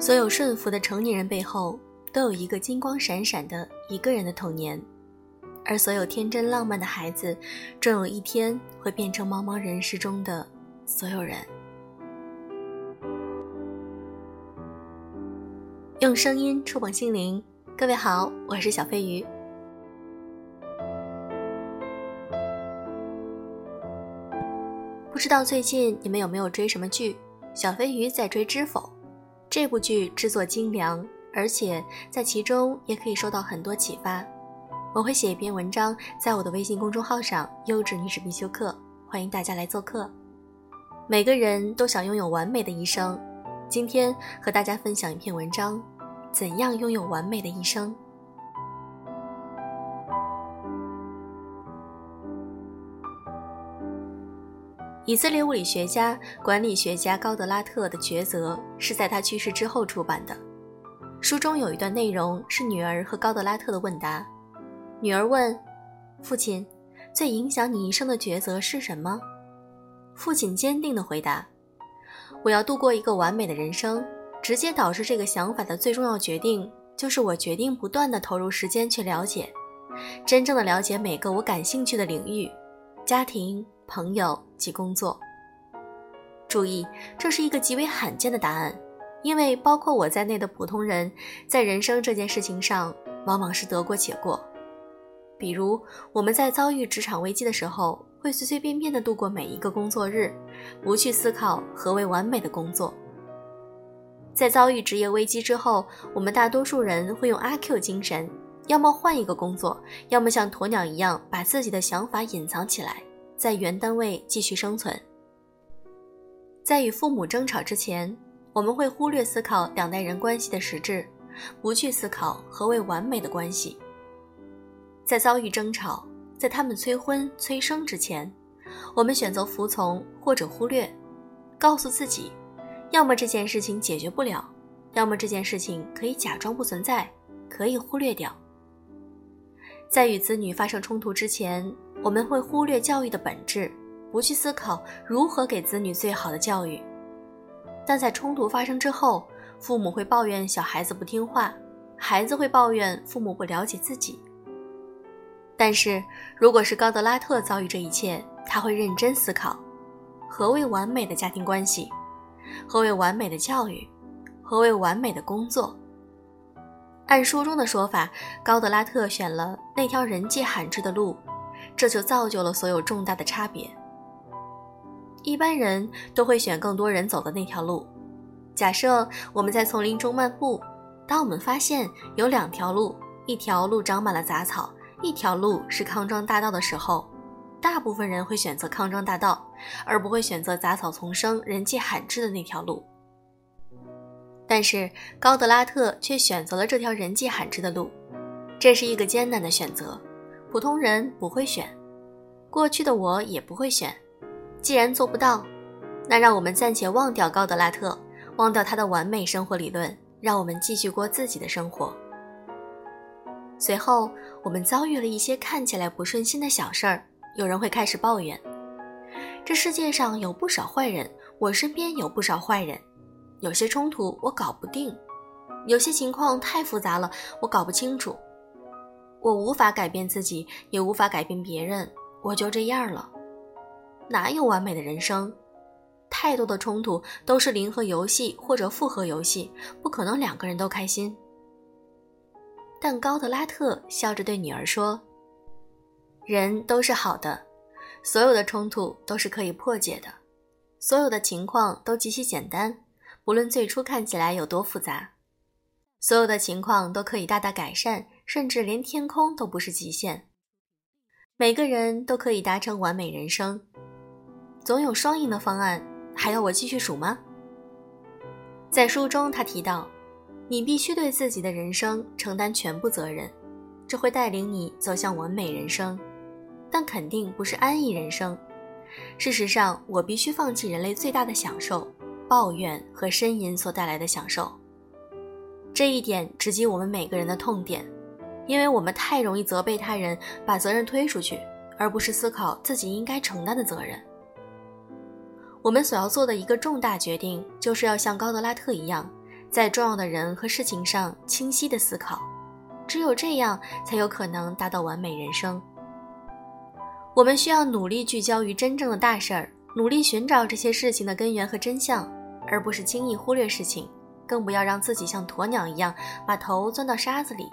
所有顺服的成年人背后，都有一个金光闪闪的一个人的童年，而所有天真浪漫的孩子，终有一天会变成茫茫人世中的所有人。用声音触碰心灵，各位好，我是小飞鱼。不知道最近你们有没有追什么剧？小飞鱼在追《知否》。这部剧制作精良，而且在其中也可以受到很多启发。我会写一篇文章在我的微信公众号上“优质女子必修课”，欢迎大家来做客。每个人都想拥有完美的一生，今天和大家分享一篇文章：怎样拥有完美的一生。以色列物理学家、管理学家高德拉特的《抉择》是在他去世之后出版的。书中有一段内容是女儿和高德拉特的问答。女儿问：“父亲，最影响你一生的抉择是什么？”父亲坚定地回答：“我要度过一个完美的人生。直接导致这个想法的最重要决定，就是我决定不断地投入时间去了解，真正的了解每个我感兴趣的领域，家庭。”朋友及工作。注意，这是一个极为罕见的答案，因为包括我在内的普通人，在人生这件事情上，往往是得过且过。比如，我们在遭遇职场危机的时候，会随随便便地度过每一个工作日，不去思考何为完美的工作。在遭遇职业危机之后，我们大多数人会用阿 Q 精神，要么换一个工作，要么像鸵鸟一样把自己的想法隐藏起来。在原单位继续生存。在与父母争吵之前，我们会忽略思考两代人关系的实质，不去思考何为完美的关系。在遭遇争吵，在他们催婚催生之前，我们选择服从或者忽略，告诉自己，要么这件事情解决不了，要么这件事情可以假装不存在，可以忽略掉。在与子女发生冲突之前。我们会忽略教育的本质，不去思考如何给子女最好的教育。但在冲突发生之后，父母会抱怨小孩子不听话，孩子会抱怨父母不了解自己。但是，如果是高德拉特遭遇这一切，他会认真思考：何为完美的家庭关系？何为完美的教育？何为完美的工作？按书中的说法，高德拉特选了那条人迹罕至的路。这就造就了所有重大的差别。一般人都会选更多人走的那条路。假设我们在丛林中漫步，当我们发现有两条路，一条路长满了杂草，一条路是康庄大道的时候，大部分人会选择康庄大道，而不会选择杂草丛生、人迹罕至的那条路。但是高德拉特却选择了这条人迹罕至的路，这是一个艰难的选择。普通人不会选，过去的我也不会选。既然做不到，那让我们暂且忘掉高德拉特，忘掉他的完美生活理论，让我们继续过自己的生活。随后，我们遭遇了一些看起来不顺心的小事儿，有人会开始抱怨：这世界上有不少坏人，我身边有不少坏人，有些冲突我搞不定，有些情况太复杂了，我搞不清楚。我无法改变自己，也无法改变别人，我就这样了。哪有完美的人生？太多的冲突都是零和游戏或者复合游戏，不可能两个人都开心。但高德拉特笑着对女儿说：“人都是好的，所有的冲突都是可以破解的，所有的情况都极其简单，不论最初看起来有多复杂，所有的情况都可以大大改善。”甚至连天空都不是极限。每个人都可以达成完美人生，总有双赢的方案。还要我继续数吗？在书中，他提到，你必须对自己的人生承担全部责任，这会带领你走向完美人生，但肯定不是安逸人生。事实上，我必须放弃人类最大的享受——抱怨和呻吟所带来的享受。这一点直击我们每个人的痛点。因为我们太容易责备他人，把责任推出去，而不是思考自己应该承担的责任。我们所要做的一个重大决定，就是要像高德拉特一样，在重要的人和事情上清晰的思考，只有这样才有可能达到完美人生。我们需要努力聚焦于真正的大事儿，努力寻找这些事情的根源和真相，而不是轻易忽略事情。更不要让自己像鸵鸟一样把头钻到沙子里，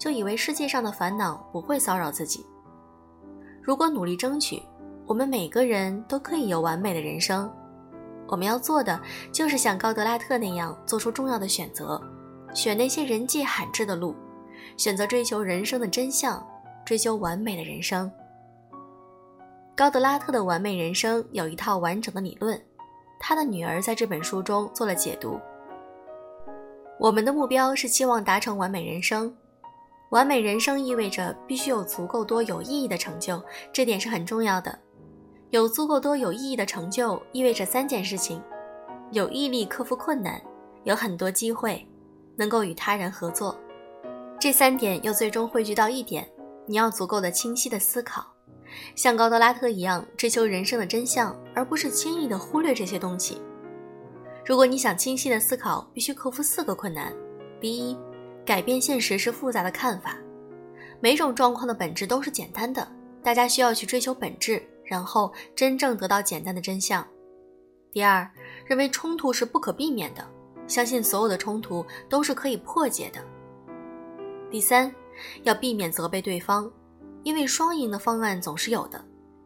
就以为世界上的烦恼不会骚扰自己。如果努力争取，我们每个人都可以有完美的人生。我们要做的就是像高德拉特那样做出重要的选择，选那些人迹罕至的路，选择追求人生的真相，追求完美的人生。高德拉特的完美人生有一套完整的理论，他的女儿在这本书中做了解读。我们的目标是期望达成完美人生，完美人生意味着必须有足够多有意义的成就，这点是很重要的。有足够多有意义的成就，意味着三件事情：有毅力克服困难，有很多机会，能够与他人合作。这三点又最终汇聚到一点：你要足够的清晰的思考，像高德拉特一样追求人生的真相，而不是轻易的忽略这些东西。如果你想清晰的思考，必须克服四个困难：第一，改变现实是复杂的看法，每种状况的本质都是简单的，大家需要去追求本质。然后真正得到简单的真相。第二，认为冲突是不可避免的，相信所有的冲突都是可以破解的。第三，要避免责备对方，因为双赢的方案总是有的，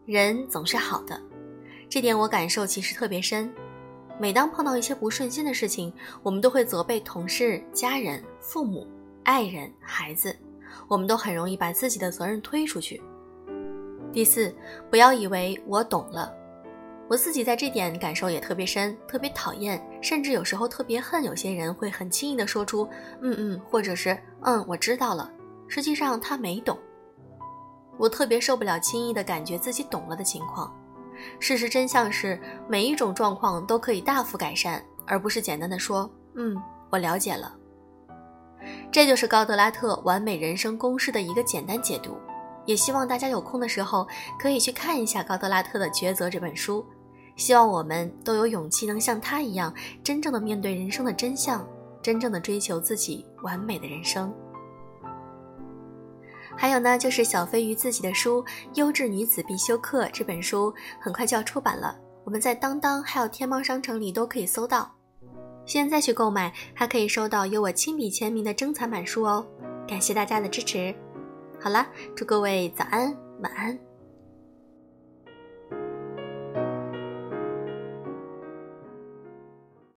人总是好的。这点我感受其实特别深。每当碰到一些不顺心的事情，我们都会责备同事、家人、父母、爱人、孩子，我们都很容易把自己的责任推出去。第四，不要以为我懂了，我自己在这点感受也特别深，特别讨厌，甚至有时候特别恨有些人会很轻易的说出“嗯嗯”或者是“嗯，我知道了”，实际上他没懂。我特别受不了轻易的感觉自己懂了的情况。事实真相是，每一种状况都可以大幅改善，而不是简单的说“嗯，我了解了”。这就是高德拉特完美人生公式的一个简单解读。也希望大家有空的时候可以去看一下高德拉特的《抉择》这本书。希望我们都有勇气，能像他一样，真正的面对人生的真相，真正的追求自己完美的人生。还有呢，就是小飞鱼自己的书《优质女子必修课》这本书很快就要出版了，我们在当当还有天猫商城里都可以搜到。现在去购买，还可以收到由我亲笔签名的珍藏版书哦。感谢大家的支持。好啦，祝各位早安，晚安。